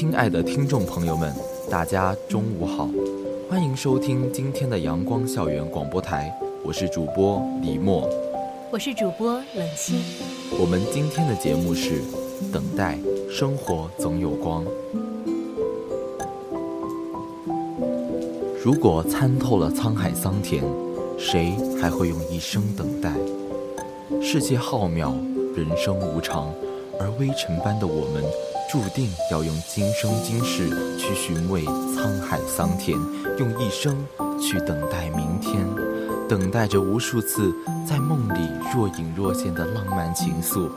亲爱的听众朋友们，大家中午好，欢迎收听今天的阳光校园广播台，我是主播李默，我是主播冷心。我们今天的节目是等待，生活总有光。如果参透了沧海桑田，谁还会用一生等待？世界浩渺，人生无常，而微尘般的我们。注定要用今生今世去寻味沧海桑田，用一生去等待明天，等待着无数次在梦里若隐若现的浪漫情愫，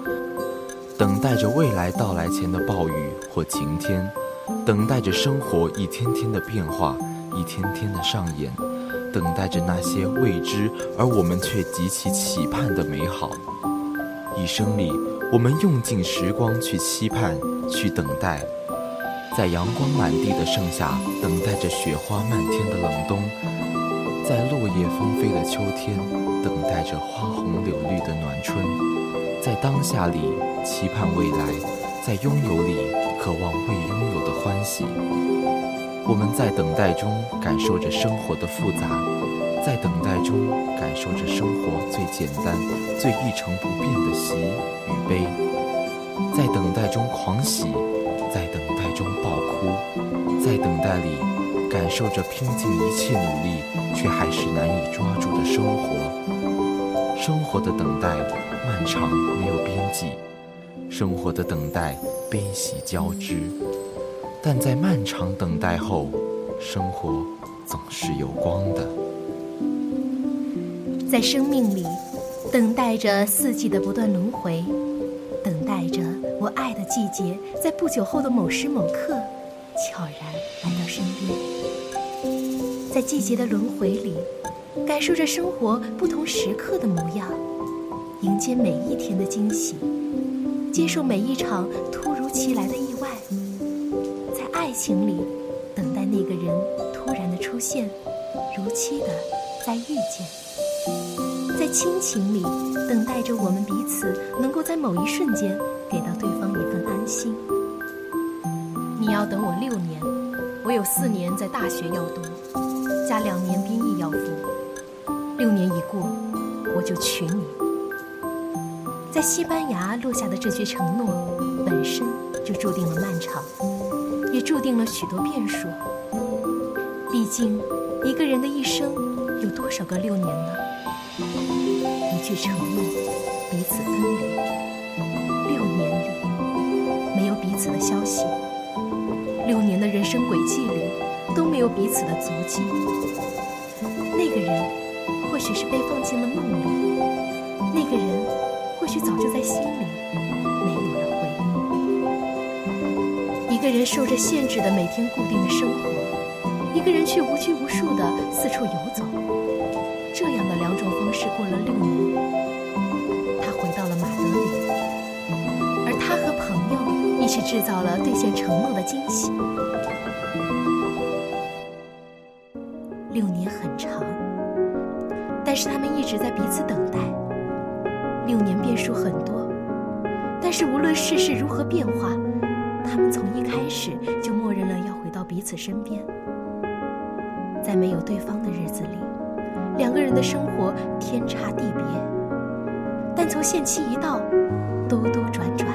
等待着未来到来前的暴雨或晴天，等待着生活一天天的变化，一天天的上演，等待着那些未知而我们却极其期盼的美好。一生里，我们用尽时光去期盼。去等待，在阳光满地的盛夏，等待着雪花漫天的冷冬；在落叶纷飞的秋天，等待着花红柳绿的暖春；在当下里期盼未来，在拥有里渴望未拥有的欢喜。我们在等待中感受着生活的复杂，在等待中感受着生活最简单、最一成不变的喜与悲。在等待中狂喜，在等待中爆哭，在等待里感受着拼尽一切努力却还是难以抓住的生活。生活的等待漫长，没有边际；生活的等待悲喜交织。但在漫长等待后，生活总是有光的。在生命里，等待着四季的不断轮回。等待着我爱的季节，在不久后的某时某刻，悄然来到身边。在季节的轮回里，感受着生活不同时刻的模样，迎接每一天的惊喜，接受每一场突如其来的意外。在爱情里，等待那个人突然的出现，如期的再遇见。在亲情里，等待着我们彼此能够在某一瞬间给到对方一份安心。你要等我六年，我有四年在大学要读，加两年兵役要服。六年一过，我就娶你。在西班牙落下的这句承诺，本身就注定了漫长，也注定了许多变数。毕竟，一个人的一生有多少个六年呢？一句承诺，彼此分离。六年里，没有彼此的消息；六年的人生轨迹里，都没有彼此的足迹。那个人，或许是被放进了梦里；那个人，或许早就在心里，没有了回忆。一个人受着限制的每天固定的生活，一个人却无拘无束的四处游走。这样的两种方式过了六年，他回到了马德里，而他和朋友一起制造了兑现承诺的惊喜。六年很长，但是他们一直在彼此等待。六年变数很多，但是无论世事如何变化，他们从一开始就默认了要回到彼此身边。在没有对方的日子里。两个人的生活天差地别，但从限期一到，兜兜转转，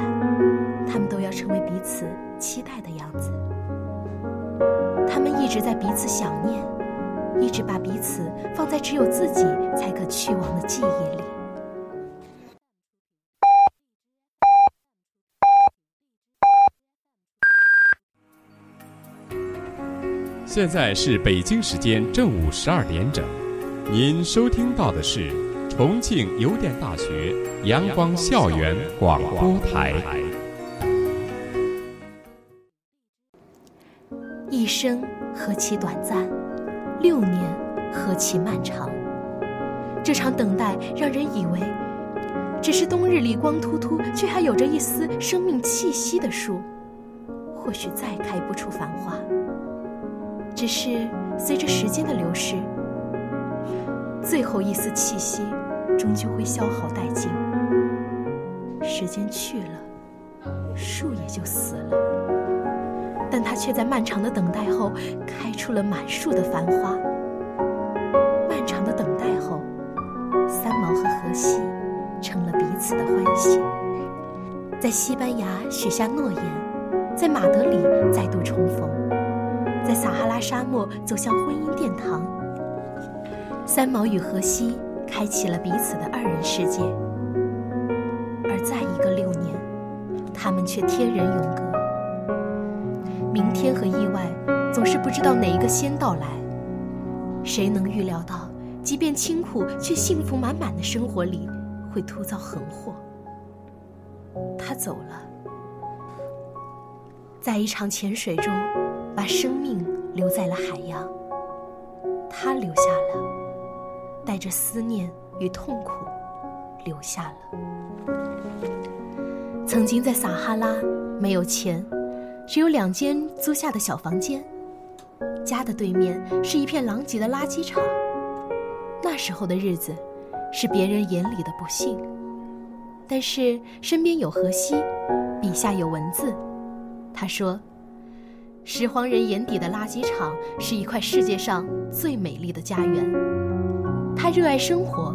他们都要成为彼此期待的样子。他们一直在彼此想念，一直把彼此放在只有自己才可去往的记忆里。现在是北京时间正午十二点整，您收听到的是重庆邮电大学阳光校园广播台。一生何其短暂，六年何其漫长。这场等待让人以为，只是冬日里光秃秃却还有着一丝生命气息的树，或许再开不出繁花。只是随着时间的流逝，最后一丝气息终究会消耗殆尽。时间去了，树也就死了，但它却在漫长的等待后开出了满树的繁花。漫长的等待后，三毛和荷西成了彼此的欢喜，在西班牙许下诺言，在马德里再度重逢。在撒哈拉沙漠走向婚姻殿堂，三毛与荷西开启了彼此的二人世界。而再一个六年，他们却天人永隔。明天和意外总是不知道哪一个先到来。谁能预料到，即便清苦却幸福满满的生活里，会突遭横祸？他走了，在一场潜水中。把生命留在了海洋，他留下了，带着思念与痛苦，留下了。曾经在撒哈拉，没有钱，只有两间租下的小房间，家的对面是一片狼藉的垃圾场。那时候的日子，是别人眼里的不幸，但是身边有荷西，笔下有文字，他说。拾荒人眼底的垃圾场是一块世界上最美丽的家园。他热爱生活，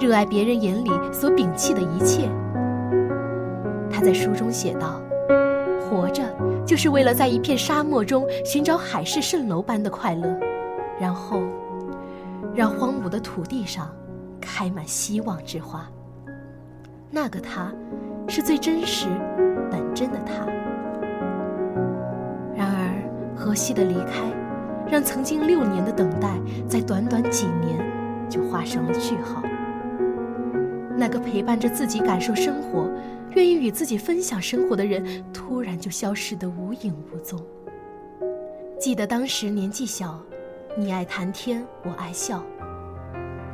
热爱别人眼里所摒弃的一切。他在书中写道：“活着就是为了在一片沙漠中寻找海市蜃楼般的快乐，然后让荒芜的土地上开满希望之花。”那个他，是最真实、本真的他。然而荷西的离开，让曾经六年的等待，在短短几年就画上了句号。那个陪伴着自己感受生活、愿意与自己分享生活的人，突然就消失得无影无踪。记得当时年纪小，你爱谈天，我爱笑，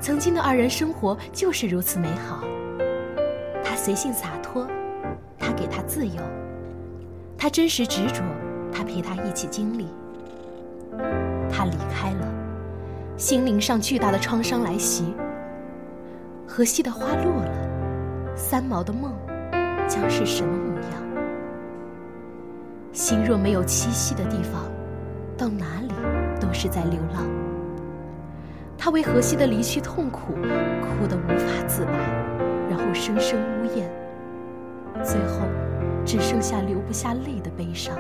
曾经的二人生活就是如此美好。他随性洒脱，他给他自由，他真实执着。他陪他一起经历，他离开了，心灵上巨大的创伤来袭。荷西的花落了，三毛的梦将是什么模样？心若没有栖息的地方，到哪里都是在流浪。他为荷西的离去痛苦，哭得无法自拔，然后声声呜咽，最后只剩下流不下泪的悲伤。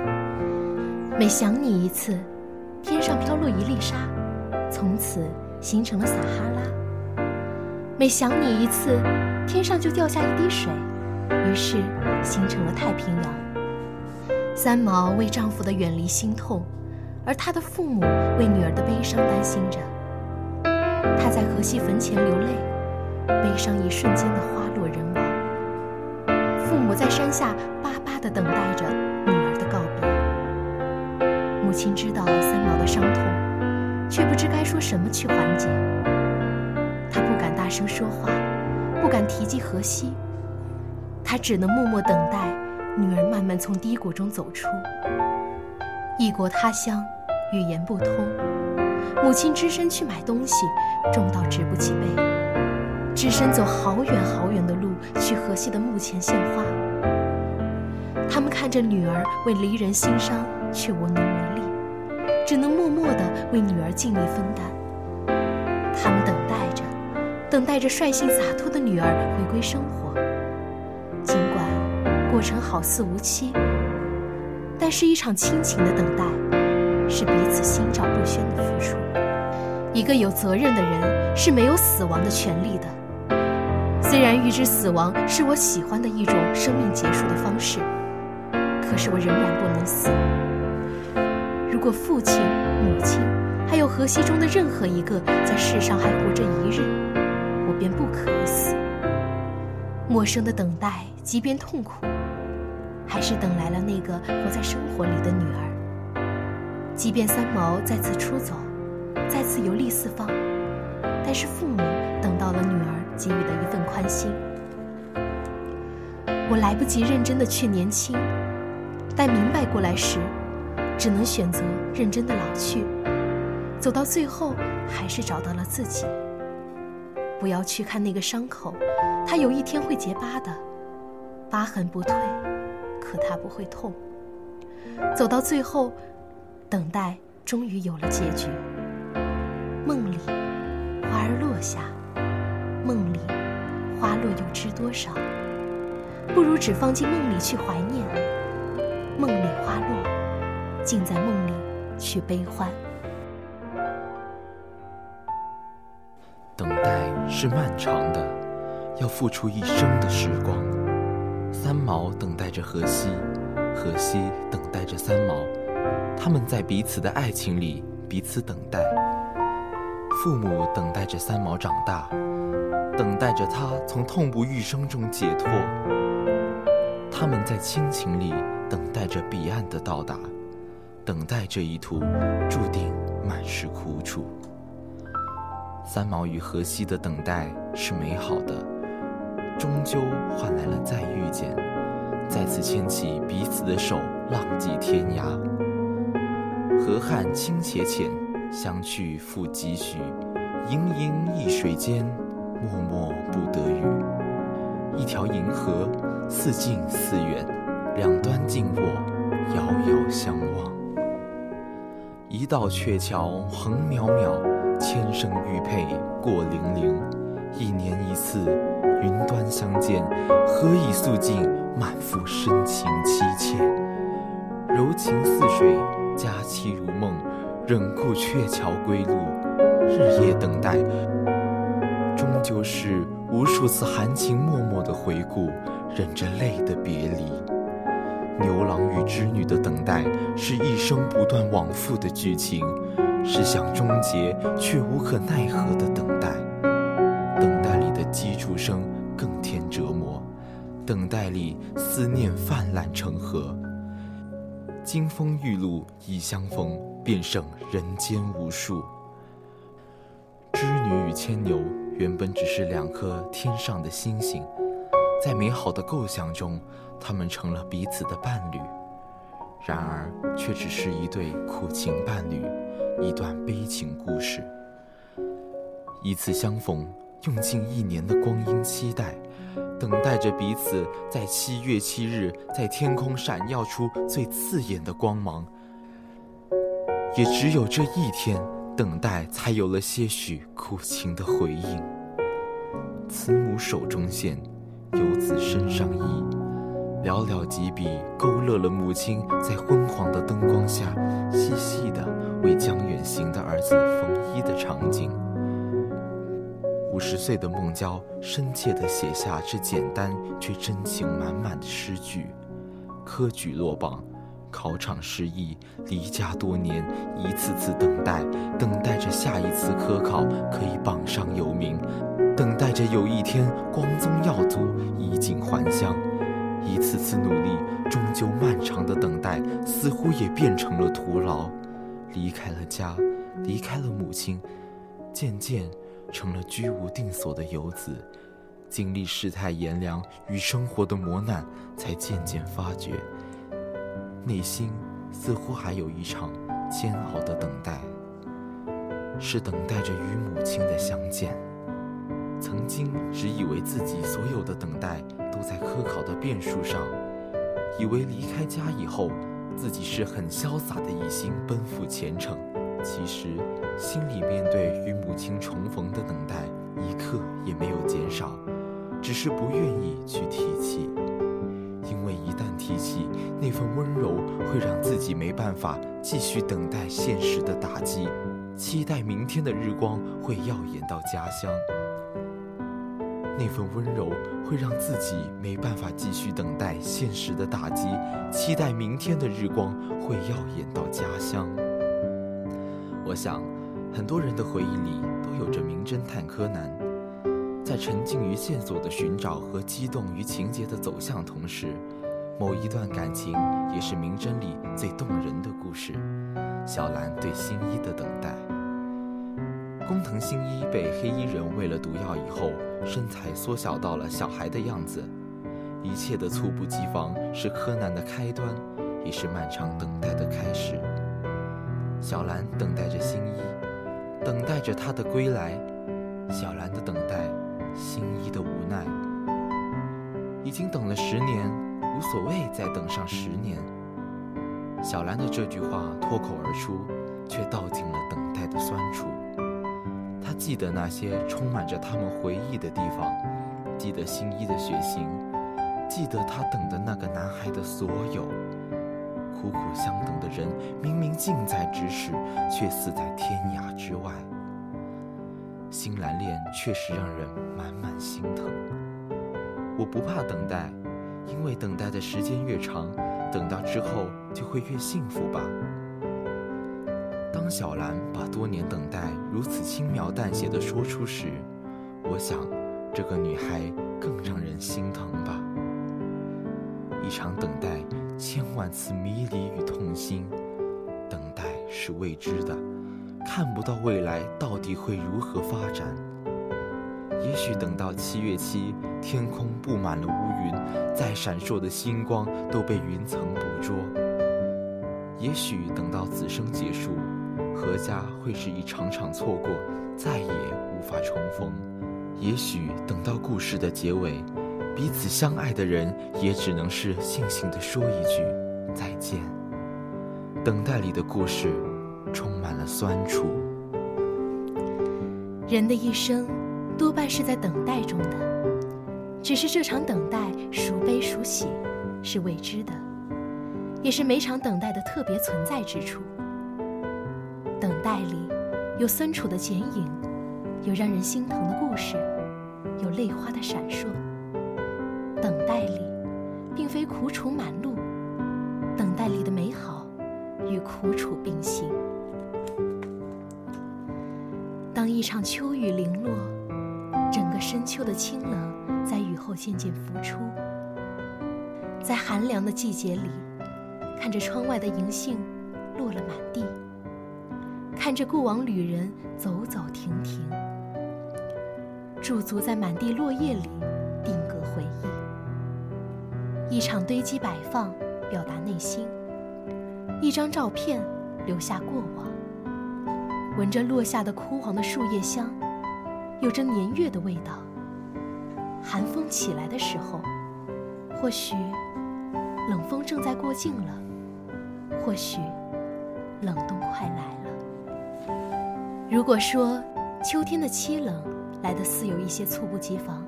每想你一次，天上飘落一粒沙，从此形成了撒哈拉。每想你一次，天上就掉下一滴水，于是形成了太平洋。三毛为丈夫的远离心痛，而她的父母为女儿的悲伤担心着。她在荷西坟前流泪，悲伤一瞬间的花落人亡。父母在山下巴巴地等待着。母亲知道三毛的伤痛，却不知该说什么去缓解。她不敢大声说话，不敢提及荷西，她只能默默等待女儿慢慢从低谷中走出。异国他乡，语言不通，母亲只身去买东西，重到直不起背，只身走好远好远的路去荷西的墓前献花。他们看着女儿为离人心伤，却无能为力。只能默默地为女儿尽力分担。他们等待着，等待着率性洒脱的女儿回归生活。尽管过程好似无期，但是一场亲情的等待，是彼此心照不宣的付出。一个有责任的人是没有死亡的权利的。虽然预知死亡是我喜欢的一种生命结束的方式，可是我仍然不能死。如果父亲、母亲，还有荷西中的任何一个在世上还活着一日，我便不可以死。陌生的等待，即便痛苦，还是等来了那个活在生活里的女儿。即便三毛再次出走，再次游历四方，但是父母等到了女儿给予的一份宽心。我来不及认真的去年轻，待明白过来时，只能选择认真的老去。走到最后，还是找到了自己。不要去看那个伤口，它有一天会结疤的，疤痕不退，可它不会痛。走到最后，等待终于有了结局。梦里，花儿落下，梦里，花落又知多少？不如只放进梦里去怀念，梦里花落，竟在梦里去悲欢。等待是漫长的，要付出一生的时光。三毛等待着荷西，荷西等待着三毛，他们在彼此的爱情里彼此等待。父母等待着三毛长大，等待着他从痛不欲生中解脱。他们在亲情里等待着彼岸的到达，等待这一途注定满是苦楚。三毛与荷西的等待是美好的，终究换来了再遇见，再次牵起彼此的手，浪迹天涯。河汉清且浅，相去复几许？盈盈一水间，脉脉不得语。一条银河。似近似远，两端静卧，遥遥相望。一道鹊桥横渺渺，千声玉佩过泠泠。一年一次，云端相见，何以诉尽满腹深情凄切？柔情似水，佳期如梦，忍顾鹊桥归路，日夜等待，终究是无数次含情脉脉的回顾。忍着泪的别离，牛郎与织女的等待是一生不断往复的剧情，是想终结却无可奈何的等待。等待里的机杼声更添折磨，等待里思念泛滥成河。金风玉露一相逢，便胜人间无数。织女与牵牛原本只是两颗天上的星星。在美好的构想中，他们成了彼此的伴侣；然而，却只是一对苦情伴侣，一段悲情故事。一次相逢，用尽一年的光阴期待，等待着彼此在七月七日在天空闪耀出最刺眼的光芒。也只有这一天，等待才有了些许苦情的回应。慈母手中线。游子身上衣，寥寥几笔勾勒了母亲在昏黄的灯光下细细的为将远行的儿子缝衣的场景。五十岁的孟郊深切地写下这简单却真情满满的诗句：科举落榜，考场失意，离家多年，一次次等待，等待着下一次科考可以榜上有名。等待着有一天光宗耀祖、衣锦还乡，一次次努力，终究漫长的等待似乎也变成了徒劳。离开了家，离开了母亲，渐渐成了居无定所的游子。经历世态炎凉与生活的磨难，才渐渐发觉，内心似乎还有一场煎熬的等待，是等待着与母亲的相见。曾经只以为自己所有的等待都在科考的变数上，以为离开家以后，自己是很潇洒的一心奔赴前程。其实，心里面对与母亲重逢的等待一刻也没有减少，只是不愿意去提起，因为一提起，那份温柔会让自己没办法继续等待现实的打击，期待明天的日光会耀眼到家乡。那份温柔会让自己没办法继续等待现实的打击，期待明天的日光会耀眼到家乡。我想，很多人的回忆里都有着名侦探柯南，在沉浸于线索的寻找和激动于情节的走向同时，某一段感情也是名侦里最动人的故事——小兰对新一的等待。工藤新一被黑衣人喂了毒药以后，身材缩小到了小孩的样子。一切的猝不及防是柯南的开端，也是漫长等待的开始。小兰等待着新一，等待着他的归来。小兰的等待，新一的无奈。已经等了十年，无所谓再等上十年。小兰的这句话脱口而出，却道尽了等待的酸楚。她记得那些充满着他们回忆的地方，记得新一的血型，记得他等的那个男孩的所有。苦苦相等的人，明明近在咫尺，却似在天涯之外。新兰恋确实让人满满心疼。我不怕等待，因为等待的时间越长，等到之后就会越幸福吧。当小兰把多年等待如此轻描淡写的说出时，我想，这个女孩更让人心疼吧。一场等待，千万次迷离与痛心。等待是未知的，看不到未来到底会如何发展。也许等到七月七，天空布满了乌云，再闪烁的星光都被云层捕捉。也许等到此生结束。何家会是一场场错过，再也无法重逢。也许等到故事的结尾，彼此相爱的人也只能是悻悻地说一句再见。等待里的故事，充满了酸楚。人的一生，多半是在等待中的，只是这场等待孰悲孰喜，是未知的，也是每场等待的特别存在之处。等待里，有酸楚的剪影，有让人心疼的故事，有泪花的闪烁。等待里，并非苦楚满路，等待里的美好，与苦楚并行。当一场秋渐渐浮出，在寒凉的季节里，看着窗外的银杏落了满地。看着过往旅人走走停停，驻足在满地落叶里，定格回忆。一场堆积摆放，表达内心；一张照片，留下过往。闻着落下的枯黄的树叶香，有着年月的味道。寒风起来的时候，或许冷风正在过境了，或许冷冬快来了。如果说秋天的凄冷来得似有一些猝不及防，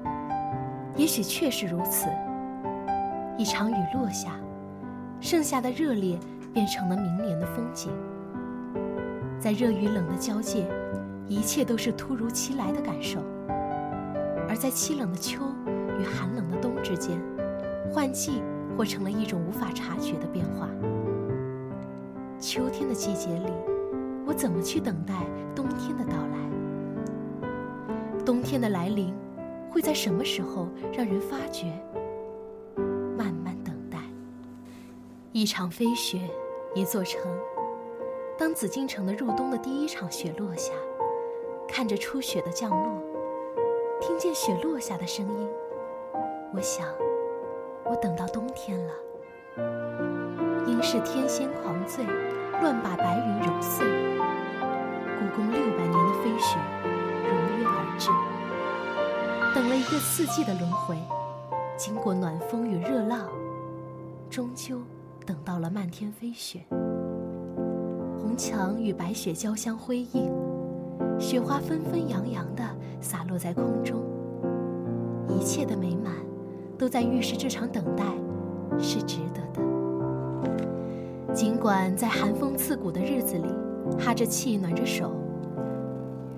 也许确实如此。一场雨落下，剩下的热烈变成了明年的风景。在热与冷的交界，一切都是突如其来的感受；而在凄冷的秋与寒冷的冬之间，换季或成了一种无法察觉的变化。秋天的季节里。我怎么去等待冬天的到来？冬天的来临会在什么时候让人发觉？慢慢等待。一场飞雪，一座城。当紫禁城的入冬的第一场雪落下，看着初雪的降落，听见雪落下的声音，我想，我等到冬天了。应是天仙狂醉，乱把白云揉碎。故宫六百年的飞雪如约而至，等了一个四季的轮回，经过暖风与热浪，终究等到了漫天飞雪。红墙与白雪交相辉映，雪花纷纷扬扬的洒落在空中，一切的美满都在预示这场等待是值得的。尽管在寒风刺骨的日子里。哈着气，暖着手，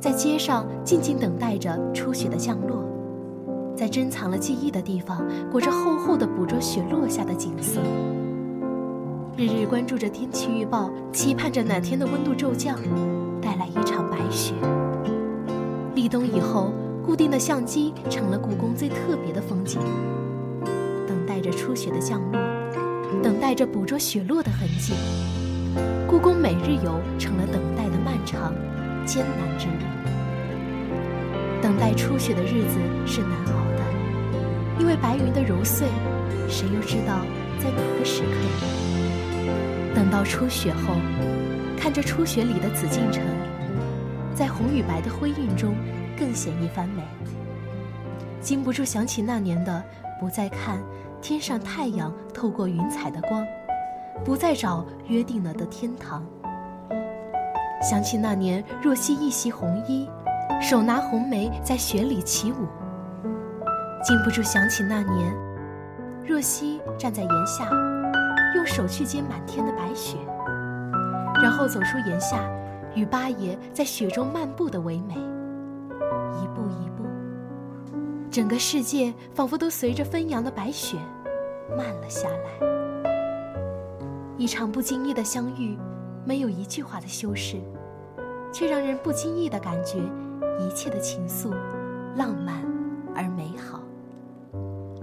在街上静静等待着初雪的降落，在珍藏了记忆的地方，裹着厚厚的捕捉雪落下的景色。日日关注着天气预报，期盼着哪天的温度骤降，带来一场白雪。立冬以后，固定的相机成了故宫最特别的风景，等待着初雪的降落，等待着捕捉雪落的痕迹。故宫每日游成了等待的漫长、艰难之旅。等待初雪的日子是难熬的，因为白云的揉碎，谁又知道在哪个时刻？等到初雪后，看着初雪里的紫禁城，在红与白的辉映中，更显一番美。禁不住想起那年的，不再看天上太阳透过云彩的光，不再找约定了的天堂。想起那年若曦一袭红衣。手拿红梅在雪里起舞，禁不住想起那年，若曦站在檐下，用手去接满天的白雪，然后走出檐下，与八爷在雪中漫步的唯美。一步一步，整个世界仿佛都随着纷扬的白雪慢了下来。一场不经意的相遇，没有一句话的修饰，却让人不经意的感觉。一切的情愫，浪漫而美好。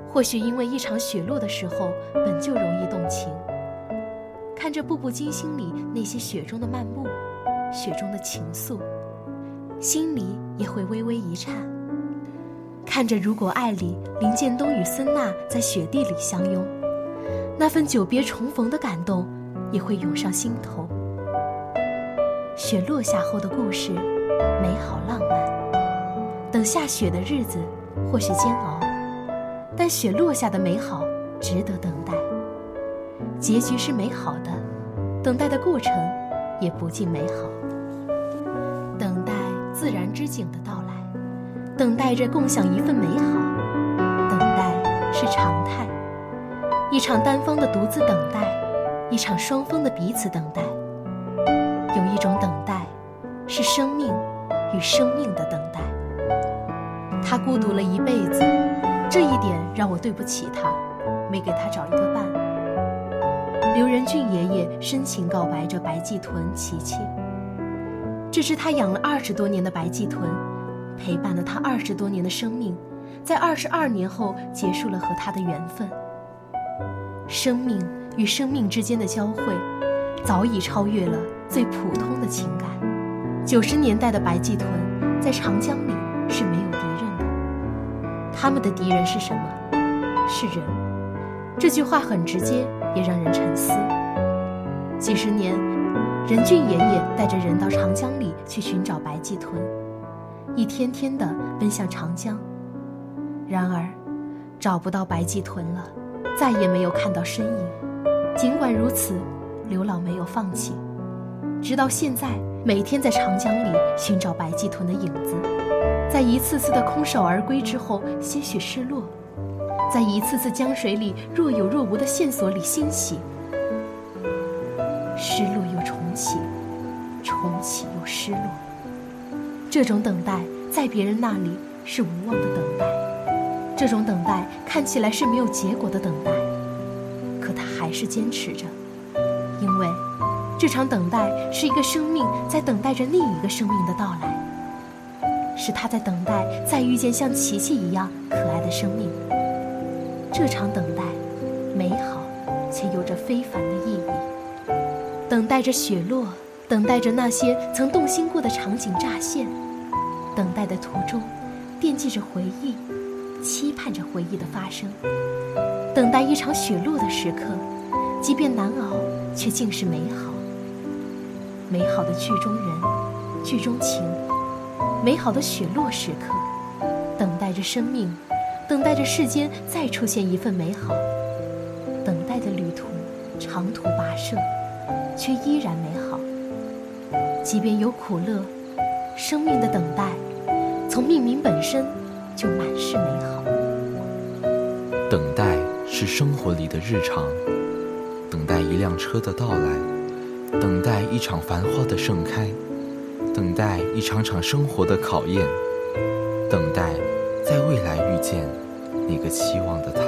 或许因为一场雪落的时候本就容易动情，看着《步步惊心》里那些雪中的漫步，雪中的情愫，心里也会微微一颤。看着《如果爱》里林建东与孙娜在雪地里相拥，那份久别重逢的感动也会涌上心头。雪落下后的故事。美好浪漫，等下雪的日子或许煎熬，但雪落下的美好值得等待。结局是美好的，等待的过程也不尽美好。自然之景的到来，等待着共享一份美好。等待是常态，一场单方的独自等待，一场双方的彼此等待。有一种等待。是生命与生命的等待。他孤独了一辈子，这一点让我对不起他，没给他找一个伴。刘仁俊爷爷深情告白着白季豚琪琪。这只他养了二十多年的白季豚，陪伴了他二十多年的生命，在二十二年后结束了和他的缘分。生命与生命之间的交汇，早已超越了最普通的情感。九十年代的白季豚在长江里是没有敌人的，他们的敌人是什么？是人。这句话很直接，也让人沉思。几十年，任俊爷爷带着人到长江里去寻找白鳍豚，一天天的奔向长江。然而，找不到白鳍豚了，再也没有看到身影。尽管如此，刘老没有放弃，直到现在。每天在长江里寻找白鳍豚的影子，在一次次的空手而归之后些许失落，在一次次江水里若有若无的线索里欣喜，失落又重启，重启又失落。这种等待在别人那里是无望的等待，这种等待看起来是没有结果的等待，可他还是坚持着，因为。这场等待是一个生命在等待着另一个生命的到来，是他在等待再遇见像琪琪一样可爱的生命。这场等待，美好且有着非凡的意义。等待着雪落，等待着那些曾动心过的场景乍现，等待的途中，惦记着回忆，期盼着回忆的发生。等待一场雪落的时刻，即便难熬，却尽是美好。美好的剧中人，剧中情，美好的雪落时刻，等待着生命，等待着世间再出现一份美好，等待的旅途长途跋涉，却依然美好。即便有苦乐，生命的等待，从命名本身就满是美好。等待是生活里的日常，等待一辆车的到来。等待一场繁花的盛开，等待一场场生活的考验，等待在未来遇见那个期望的他。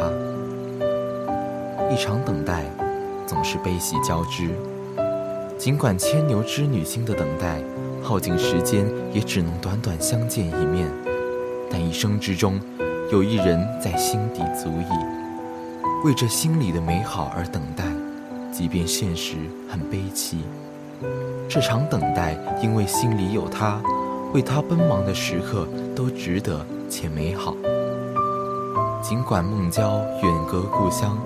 一场等待，总是悲喜交织。尽管牵牛织女星的等待，耗尽时间，也只能短短相见一面。但一生之中，有一人在心底足矣，为这心里的美好而等待，即便现实很悲戚。这场等待，因为心里有他，为他奔忙的时刻都值得且美好。尽管孟郊远隔故乡，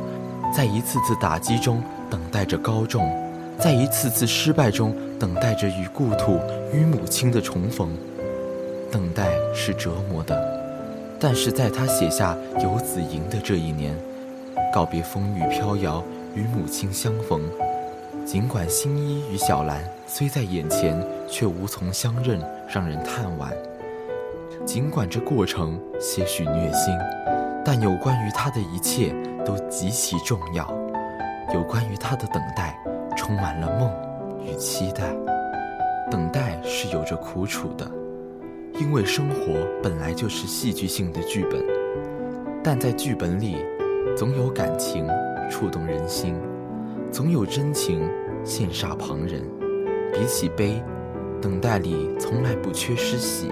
在一次次打击中等待着高中，在一次次失败中等待着与故土、与母亲的重逢。等待是折磨的，但是在他写下《游子吟》的这一年，告别风雨飘摇，与母亲相逢。尽管新一与小兰虽在眼前，却无从相认，让人叹惋。尽管这过程些许虐心，但有关于他的一切都极其重要。有关于他的等待，充满了梦与期待。等待是有着苦楚的，因为生活本来就是戏剧性的剧本，但在剧本里，总有感情触动人心。总有真情羡煞旁人，比起悲，等待里从来不缺失喜。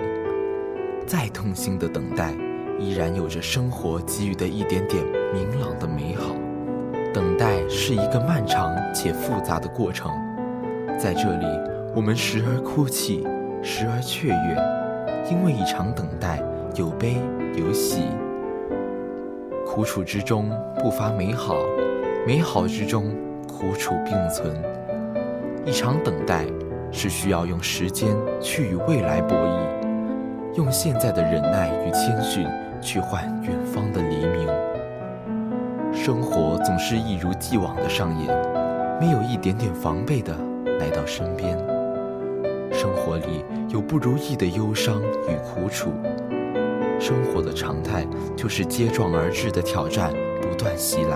再痛心的等待，依然有着生活给予的一点点明朗的美好。等待是一个漫长且复杂的过程，在这里，我们时而哭泣，时而雀跃，因为一场等待有悲有喜，苦楚之中不乏美好，美好之中。苦楚并存，一场等待是需要用时间去与未来博弈，用现在的忍耐与谦逊去换远方的黎明。生活总是一如既往的上演，没有一点点防备的来到身边。生活里有不如意的忧伤与苦楚，生活的常态就是接踵而至的挑战不断袭来。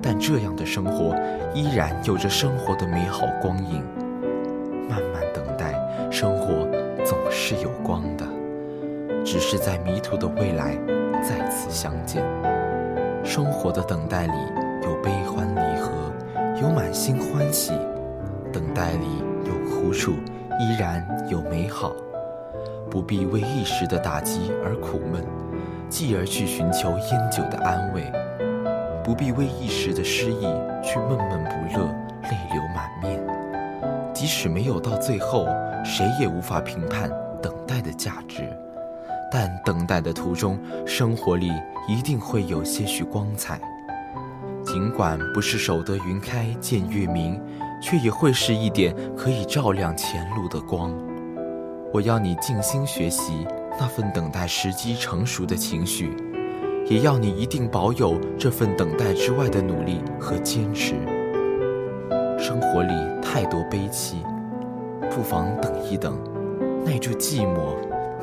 但这样的生活依然有着生活的美好光影。慢慢等待，生活总是有光的，只是在迷途的未来再次相见。生活的等待里有悲欢离合，有满心欢喜；等待里有苦楚，依然有美好。不必为一时的打击而苦闷，继而去寻求烟酒的安慰。不必为一时的失意去闷闷不乐、泪流满面。即使没有到最后，谁也无法评判等待的价值。但等待的途中，生活里一定会有些许光彩。尽管不是守得云开见月明，却也会是一点可以照亮前路的光。我要你静心学习那份等待时机成熟的情绪。也要你一定保有这份等待之外的努力和坚持。生活里太多悲戚，不妨等一等，耐住寂寞，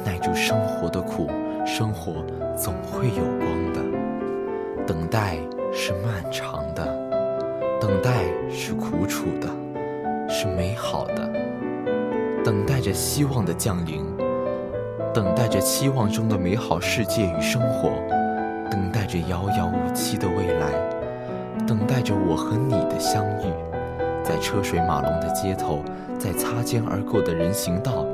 耐住生活的苦，生活总会有光的。等待是漫长的，等待是苦楚的，是美好的。等待着希望的降临，等待着期望中的美好世界与生活。等待着遥遥无期的未来，等待着我和你的相遇，在车水马龙的街头，在擦肩而过的人行道，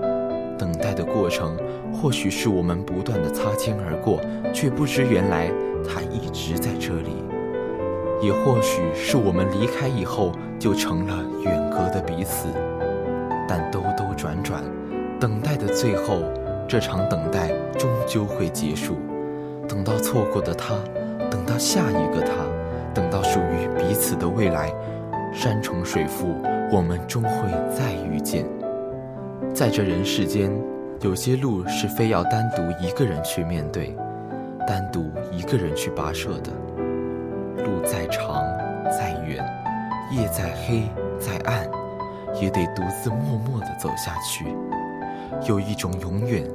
等待的过程，或许是我们不断的擦肩而过，却不知原来他一直在这里；也或许是我们离开以后，就成了远隔的彼此。但兜兜转转，等待的最后，这场等待终究会结束。等到错过的他，等到下一个他，等到属于彼此的未来，山重水复，我们终会再遇见。在这人世间，有些路是非要单独一个人去面对，单独一个人去跋涉的。路再长再远，夜再黑再暗，也得独自默默地走下去。有一种永远，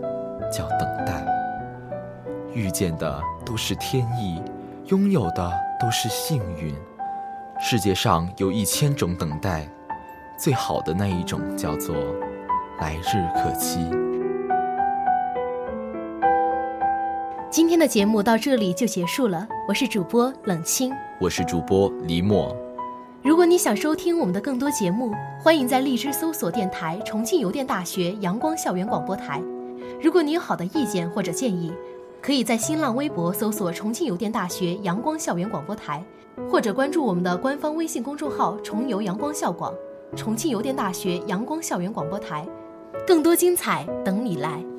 叫等待。遇见的都是天意，拥有的都是幸运。世界上有一千种等待，最好的那一种叫做来日可期。今天的节目到这里就结束了，我是主播冷清，我是主播李默。如果你想收听我们的更多节目，欢迎在荔枝搜索电台重庆邮电大学阳光校园广播台。如果你有好的意见或者建议，可以在新浪微博搜索重庆邮电大学阳光校园广播台，或者关注我们的官方微信公众号“重邮阳光校广”、重庆邮电大学阳光校园广播台，更多精彩等你来。